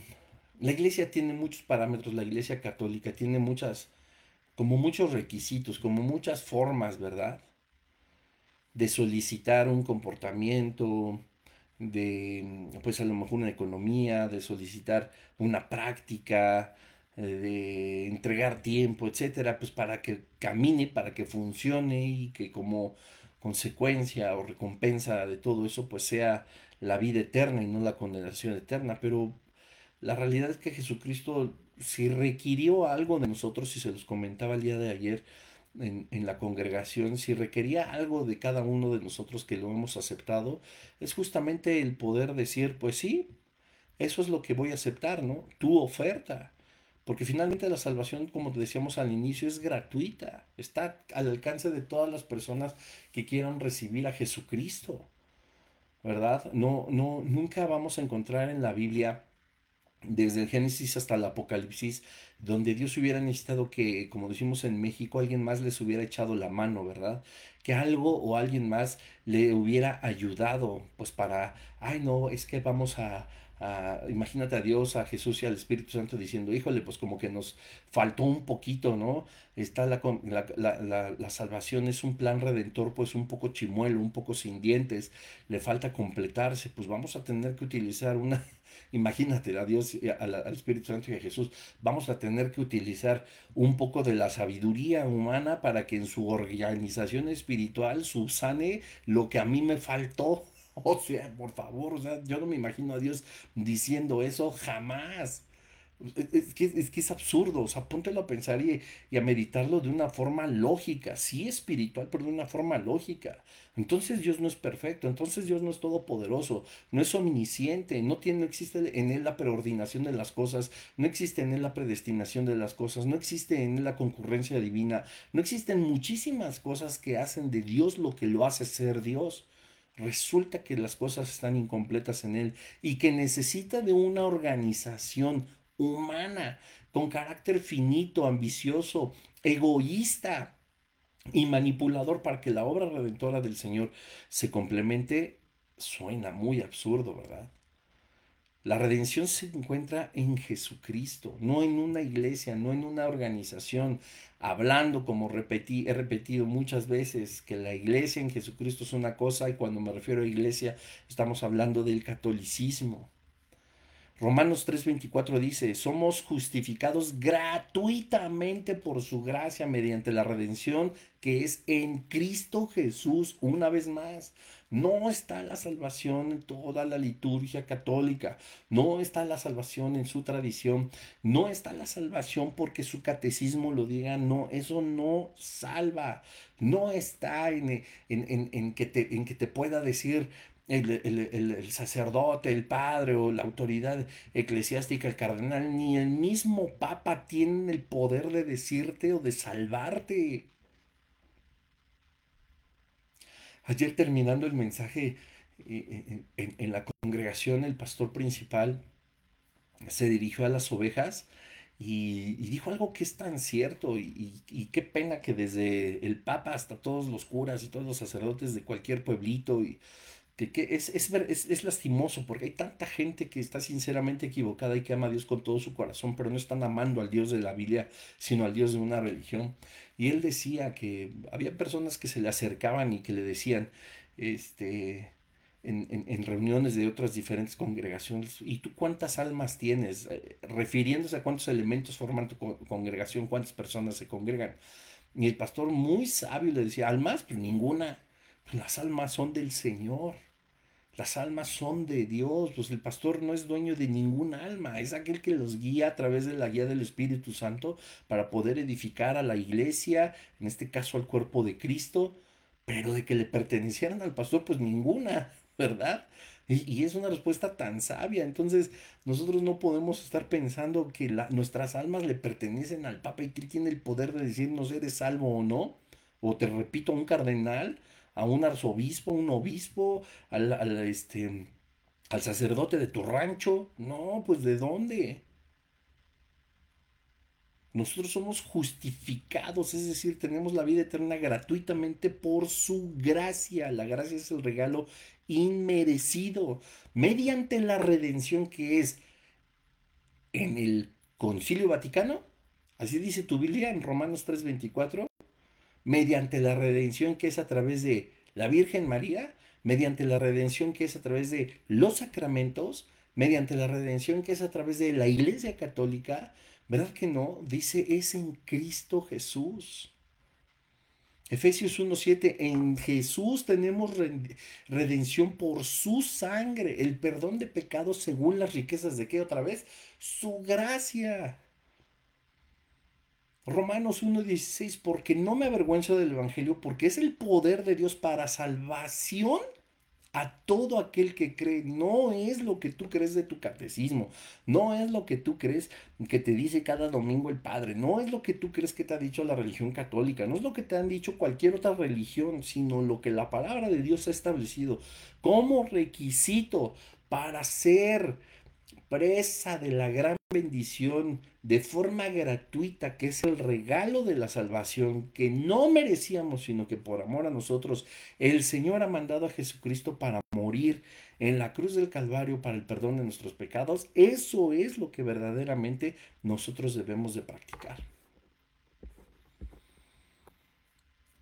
la iglesia tiene muchos parámetros, la iglesia católica tiene muchas, como muchos requisitos, como muchas formas, ¿verdad? De solicitar un comportamiento, de, pues a lo mejor una economía, de solicitar una práctica, eh, de entregar tiempo, etcétera, pues para que camine, para que funcione y que como consecuencia o recompensa de todo eso, pues sea la vida eterna y no la condenación eterna. Pero la realidad es que Jesucristo, si requirió algo de nosotros, y se los comentaba el día de ayer en, en la congregación, si requería algo de cada uno de nosotros que lo hemos aceptado, es justamente el poder decir, pues sí, eso es lo que voy a aceptar, ¿no? Tu oferta. Porque finalmente la salvación, como decíamos al inicio, es gratuita. Está al alcance de todas las personas que quieran recibir a Jesucristo. ¿Verdad? No, no, nunca vamos a encontrar en la Biblia, desde el Génesis hasta el Apocalipsis, donde Dios hubiera necesitado que, como decimos en México, alguien más les hubiera echado la mano, ¿verdad? Que algo o alguien más le hubiera ayudado, pues para, ay no, es que vamos a, imagínate a Dios, a Jesús y al Espíritu Santo diciendo, híjole, pues como que nos faltó un poquito, ¿no? Está la, la, la, salvación, es un plan redentor, pues un poco chimuelo, un poco sin dientes, le falta completarse, pues vamos a tener que utilizar una, imagínate a Dios, al, al Espíritu Santo y a Jesús, vamos a tener que utilizar un poco de la sabiduría humana para que en su organización espiritual subsane lo que a mí me faltó. O sea, por favor, o sea, yo no me imagino a Dios diciendo eso jamás. Es que, es absurdo, o sea, póntelo a pensar y, y, a meditarlo de una forma lógica, sí espiritual, pero de una forma lógica. Entonces Dios no es perfecto, entonces Dios no es todopoderoso, no es omnisciente, no, tiene, no existe en Él la preordinación de las cosas, no existe en Él la predestinación de las cosas, no existe en Él la concurrencia divina, no existen muchísimas cosas que hacen de Dios lo que lo hace ser Dios resulta que las cosas están incompletas en él y que necesita de una organización humana con carácter finito, ambicioso, egoísta y manipulador para que la obra redentora del Señor se complemente, suena muy absurdo, ¿verdad? La redención se encuentra en Jesucristo, no en una iglesia, no en una organización. Hablando, como repetí, he repetido muchas veces, que la iglesia en Jesucristo es una cosa y cuando me refiero a iglesia estamos hablando del catolicismo. Romanos 3:24 dice, somos justificados gratuitamente por su gracia mediante la redención que es en Cristo Jesús. Una vez más, no está la salvación en toda la liturgia católica, no está la salvación en su tradición, no está la salvación porque su catecismo lo diga, no, eso no salva, no está en, en, que, te, en que te pueda decir, el, sacerdote, el padre o la autoridad eclesiástica, el cardenal, ni el mismo papa tienen el poder de decirte o de salvarte. Ayer terminando el mensaje eh, eh, en, la congregación, el pastor principal se dirigió a las ovejas y, dijo algo que es tan cierto y, y, qué pena que desde el papa hasta todos los curas y todos los sacerdotes de cualquier pueblito y que, es, es, es, lastimoso porque hay tanta gente que está sinceramente equivocada y que ama a Dios con todo su corazón, pero no están amando al Dios de la Biblia, sino al Dios de una religión. Y él decía que había personas que se le acercaban y que le decían, este, en, en, reuniones de otras diferentes congregaciones, ¿y tú cuántas almas tienes? Eh, refiriéndose a cuántos elementos forman tu congregación, cuántas personas se congregan. Y el pastor muy sabio le decía, almas, pues ninguna. Las almas son del Señor. Las almas son de Dios, pues el pastor no es dueño de ningún alma, es aquel que los guía a través de la guía del Espíritu Santo para poder edificar a la iglesia, en este caso al cuerpo de Cristo, pero de que le pertenecieran al pastor, pues ninguna. ¿verdad? Y, es una respuesta tan sabia. Entonces, nosotros no podemos estar pensando que nuestras almas le pertenecen al Papa y que él tiene el poder de decirnos eres salvo o no. O te repito, un cardenal, a un arzobispo, un obispo, al, este, al sacerdote de tu rancho. No, pues ¿de dónde? Nosotros somos justificados, es decir, tenemos la vida eterna gratuitamente por su gracia. La gracia es el regalo inmerecido, mediante la redención que es en el Concilio Vaticano, así dice tu Biblia en Romanos 3:24, mediante la redención que es a través de la Virgen María, mediante la redención que es a través de los sacramentos, mediante la redención que es a través de la Iglesia Católica, ¿Verdad que no? Dice, es en Cristo Jesús. Efesios 1.7, en Jesús tenemos redención por su sangre, el perdón de pecados según las riquezas de qué otra vez? Su gracia. Romanos 1.16, porque no me avergüenzo del Evangelio, porque es el poder de Dios para salvación a todo aquel que cree. No es lo que tú crees de tu catecismo, no es lo que tú crees que te dice cada domingo el Padre, no es lo que tú crees que te ha dicho la religión católica, no es lo que te han dicho cualquier otra religión, sino lo que la palabra de Dios ha establecido como requisito para ser presa de la gran bendición de forma gratuita, que es el regalo de la salvación que no merecíamos, sino que por amor a nosotros el Señor ha mandado a Jesucristo para morir en la cruz del Calvario para el perdón de nuestros pecados. Eso es lo que verdaderamente nosotros debemos de practicar.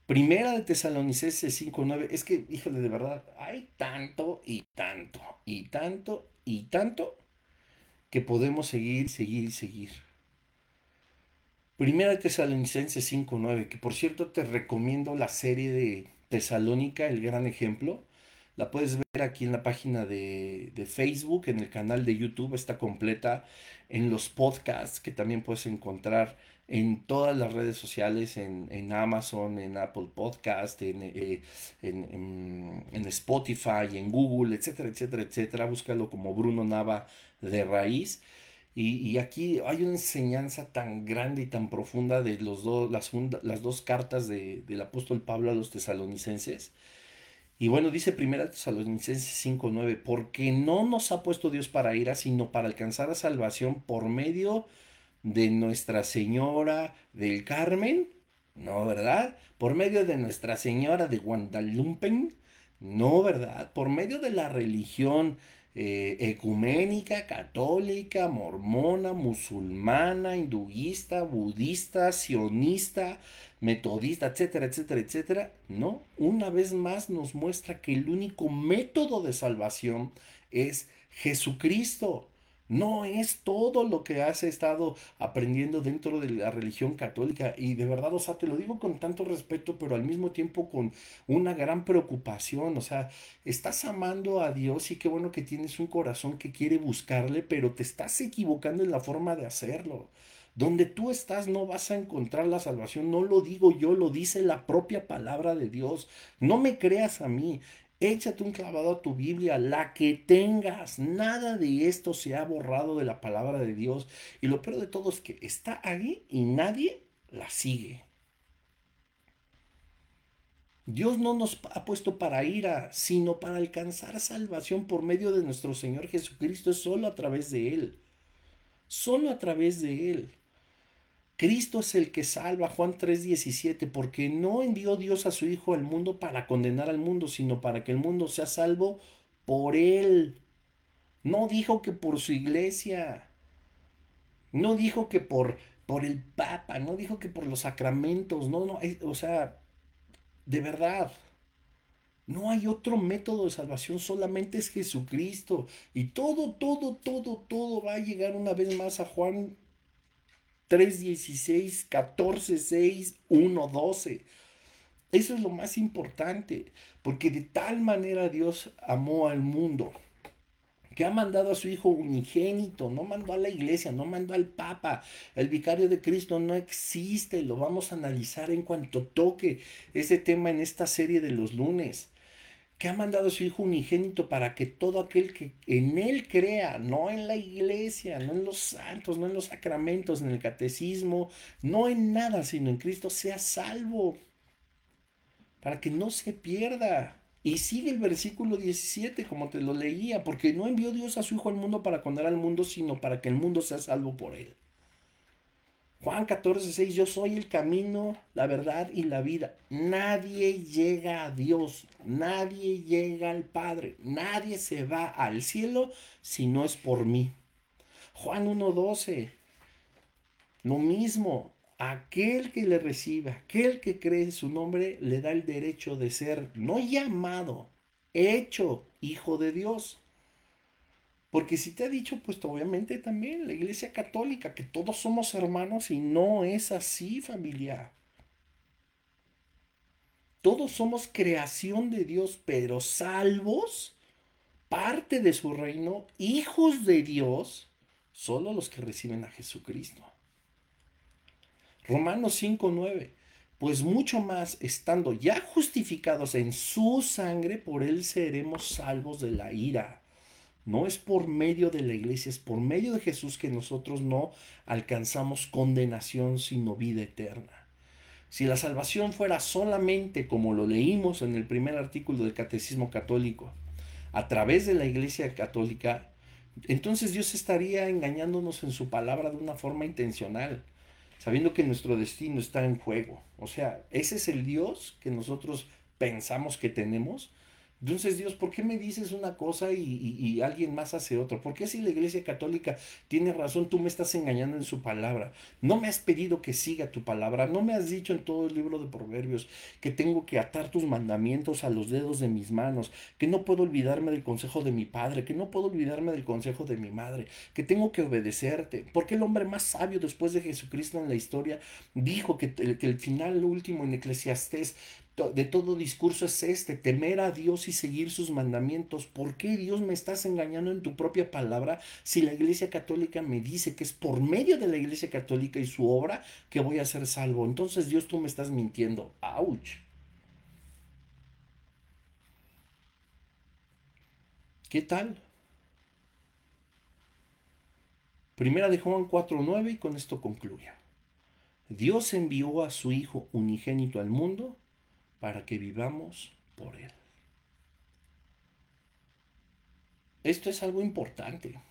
Primera de Tesalonicenses 5.9, es que, híjole, de verdad, hay tanto y tanto y tanto y tanto que podemos seguir, seguir y seguir. Primera Tesalonicenses 5.9, que por cierto te recomiendo la serie de Tesalónica, el gran ejemplo. La puedes ver aquí en la página de, de, Facebook, en el canal de YouTube, está completa, en los podcasts que también puedes encontrar en todas las redes sociales, en, Amazon, en Apple Podcast, en, eh, en, en, Spotify, en Google, etcétera, etcétera, etcétera. Búscalo como Bruno Nava de raíz. Y, aquí hay una enseñanza tan grande y tan profunda de los dos, las, las dos cartas del apóstol Pablo a los tesalonicenses. Y bueno, dice primera Tesalonicenses 5.9, porque no nos ha puesto Dios para ira, sino para alcanzar la salvación por medio de Nuestra Señora del Carmen, no, ¿verdad? Por medio de Nuestra Señora de Guadalupe, no, ¿verdad? Por medio de la religión eh, ecuménica, católica, mormona, musulmana, hinduista, budista, sionista, metodista, etcétera, etcétera, etcétera, ¿no? Una vez más nos muestra que el único método de salvación es Jesucristo. No es todo lo que has estado aprendiendo dentro de la religión católica. Y de verdad, o sea, te lo digo con tanto respeto, pero al mismo tiempo con una gran preocupación. O sea, estás amando a Dios y qué bueno que tienes un corazón que quiere buscarle, pero te estás equivocando en la forma de hacerlo. Donde tú estás no vas a encontrar la salvación, no lo digo yo, lo dice la propia palabra de Dios. No me creas a mí, Échate un clavado a tu Biblia, la que tengas. Nada de esto se ha borrado de la palabra de Dios. Y lo peor de todo es que está ahí y nadie la sigue. Dios no nos ha puesto para ira, sino para alcanzar salvación por medio de nuestro Señor Jesucristo, es solo a través de Él. Solo a través de Él. Cristo es el que salva, Juan 3:17, porque no envió Dios a su Hijo al mundo para condenar al mundo, sino para que el mundo sea salvo por Él. No dijo que por su iglesia, no dijo que por, por el Papa, no dijo que por los sacramentos, no, no, o sea, de verdad. No hay otro método de salvación, solamente es Jesucristo. Y todo, todo, todo, todo va a llegar una vez más a Juan 3.16, 14.6, 1.12. Eso es lo más importante, porque de tal manera Dios amó al mundo, que ha mandado a su Hijo unigénito, no mandó a la iglesia, no mandó al Papa. El vicario de Cristo no existe, lo vamos a analizar en cuanto toque ese tema en esta serie de los lunes. Que ha mandado a su Hijo unigénito para que todo aquel que en Él crea, no en la iglesia, no en los santos, no en los sacramentos, en el catecismo, no en nada, sino en Cristo, sea salvo, para que no se pierda. Y sigue el versículo 17, como te lo leía, porque no envió Dios a su Hijo al mundo para condenar al mundo, sino para que el mundo sea salvo por Él. Juan 14, 6, yo soy el camino, la verdad y la vida. Nadie llega a Dios, nadie llega al Padre, nadie se va al cielo si no es por mí. Juan 1.12, lo mismo, aquel que le reciba, aquel que cree en su nombre, le da el derecho de ser, no llamado, hecho hijo de Dios. Porque si te ha dicho, pues obviamente también la iglesia católica, que todos somos hermanos y no es así familia. Todos somos creación de Dios, pero salvos, parte de su reino, hijos de Dios, solo los que reciben a Jesucristo. Romanos 5:9. Pues mucho más, estando ya justificados en su sangre, por él seremos salvos de la ira. No es por medio de la iglesia, es por medio de Jesús que nosotros no alcanzamos condenación, sino vida eterna. Si la salvación fuera solamente como lo leímos en el primer artículo del Catecismo Católico, a través de la Iglesia Católica, entonces Dios estaría engañándonos en su palabra de una forma intencional, sabiendo que nuestro destino está en juego. O sea, ese es el Dios que nosotros pensamos que tenemos, entonces, Dios, ¿por qué me dices una cosa y, alguien más hace otra? ¿Por qué si la Iglesia Católica tiene razón, tú me estás engañando en su palabra? No me has pedido que siga tu palabra, no me has dicho en todo el libro de Proverbios que tengo que atar tus mandamientos a los dedos de mis manos, que no puedo olvidarme del consejo de mi padre, que no puedo olvidarme del consejo de mi madre, que tengo que obedecerte. Porque el hombre más sabio después de Jesucristo en la historia dijo que, que el final último en Eclesiastés de todo discurso es este, temer a Dios y seguir sus mandamientos. ¿Por qué Dios me estás engañando en tu propia palabra si la Iglesia Católica me dice que es por medio de la Iglesia Católica y su obra que voy a ser salvo? Entonces Dios tú me estás mintiendo. ¡Auch! ¿Qué tal? Primera de Juan 4.9 y con esto concluye. Dios envió a su Hijo unigénito al mundo para que vivamos por Él. Esto es algo importante.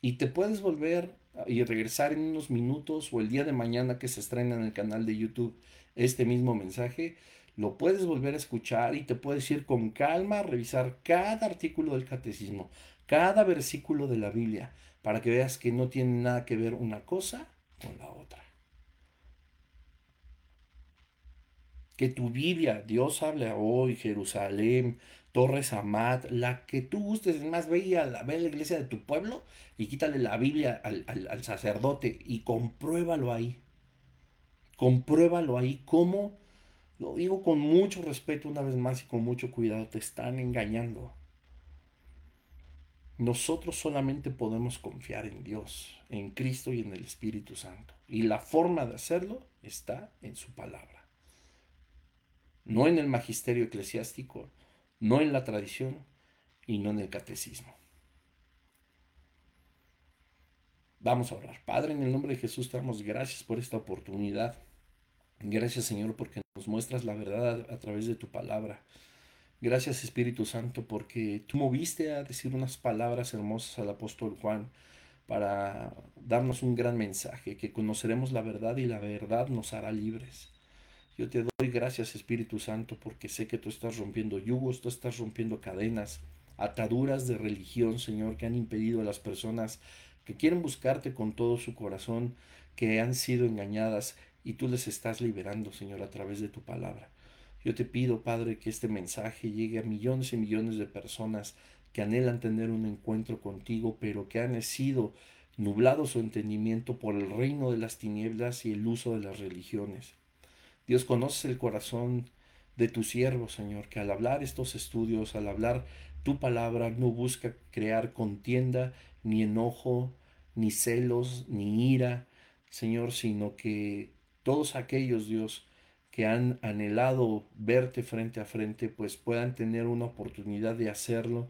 Y te puedes volver y regresar en unos minutos o el día de mañana que se estrena en el canal de YouTube este mismo mensaje. Lo puedes volver a escuchar y te puedes ir con calma a revisar cada artículo del catecismo, cada versículo de la Biblia, para que veas que no tiene nada que ver una cosa con la otra. Que tu Biblia, Dios habla hoy, Jerusalén, Torres Amat, la que tú gustes, es más, ve a la, la iglesia de tu pueblo y quítale la Biblia al, al sacerdote y compruébalo ahí. Compruébalo ahí cómo, lo digo con mucho respeto una vez más y con mucho cuidado, te están engañando. Nosotros solamente podemos confiar en Dios, en Cristo y en el Espíritu Santo. Y la forma de hacerlo está en su palabra no en el magisterio eclesiástico, no en la tradición y no en el catecismo. Vamos a orar. Padre, en el nombre de Jesús te damos gracias por esta oportunidad. Gracias Señor porque nos muestras la verdad a través de tu palabra. Gracias Espíritu Santo porque tú moviste a decir unas palabras hermosas al apóstol Juan para darnos un gran mensaje, que conoceremos la verdad y la verdad nos hará libres. Yo te doy gracias, Espíritu Santo, porque sé que tú estás rompiendo yugos, tú estás rompiendo cadenas, ataduras de religión, Señor, que han impedido a las personas que quieren buscarte con todo su corazón, que han sido engañadas y tú les estás liberando, Señor, a través de tu palabra. Yo te pido, Padre, que este mensaje llegue a millones y millones de personas que anhelan tener un encuentro contigo, pero que han sido nublados su entendimiento por el reino de las tinieblas y el uso de las religiones. Dios conoce el corazón de tu siervo, Señor, que al hablar estos estudios, al hablar tu palabra, no busca crear contienda, ni enojo, ni celos, ni ira, Señor, sino que todos aquellos, Dios, que han anhelado verte frente a frente, pues puedan tener una oportunidad de hacerlo,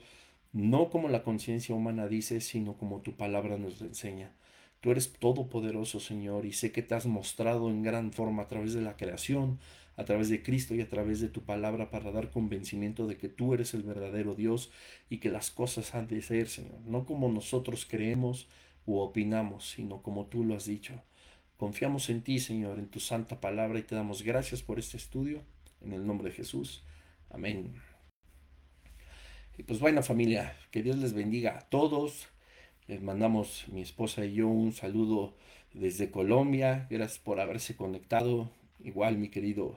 no como la conciencia humana dice, sino como tu palabra nos enseña. Tú eres todopoderoso, Señor, y sé que te has mostrado en gran forma a través de la creación, a través de Cristo y a través de tu palabra para dar convencimiento de que tú eres el verdadero Dios y que las cosas han de ser, Señor, no como nosotros creemos u opinamos, sino como tú lo has dicho. Confiamos en ti, Señor, en tu santa palabra y te damos gracias por este estudio. En el nombre de Jesús. Amén. Y pues bueno, familia, que Dios les bendiga a todos. Les mandamos mi esposa y yo un saludo desde Colombia. Gracias por haberse conectado. Igual mi querido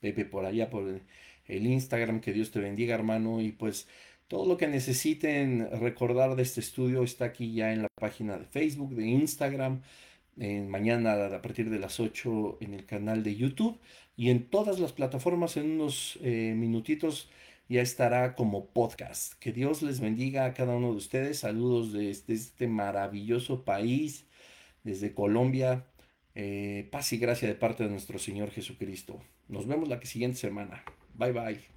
Pepe por allá por el Instagram. Que Dios te bendiga, hermano. Y pues todo lo que necesiten recordar de este estudio está aquí ya en la página de Facebook, de Instagram mañana a partir de las 8 en el canal de YouTube y en todas las plataformas en unos eh, minutitos ya estará como podcast. Que Dios les bendiga a cada uno de ustedes. Saludos desde este maravilloso país, desde Colombia. Eh, paz y gracia de parte de nuestro Señor Jesucristo. Nos vemos la siguiente semana. Bye bye.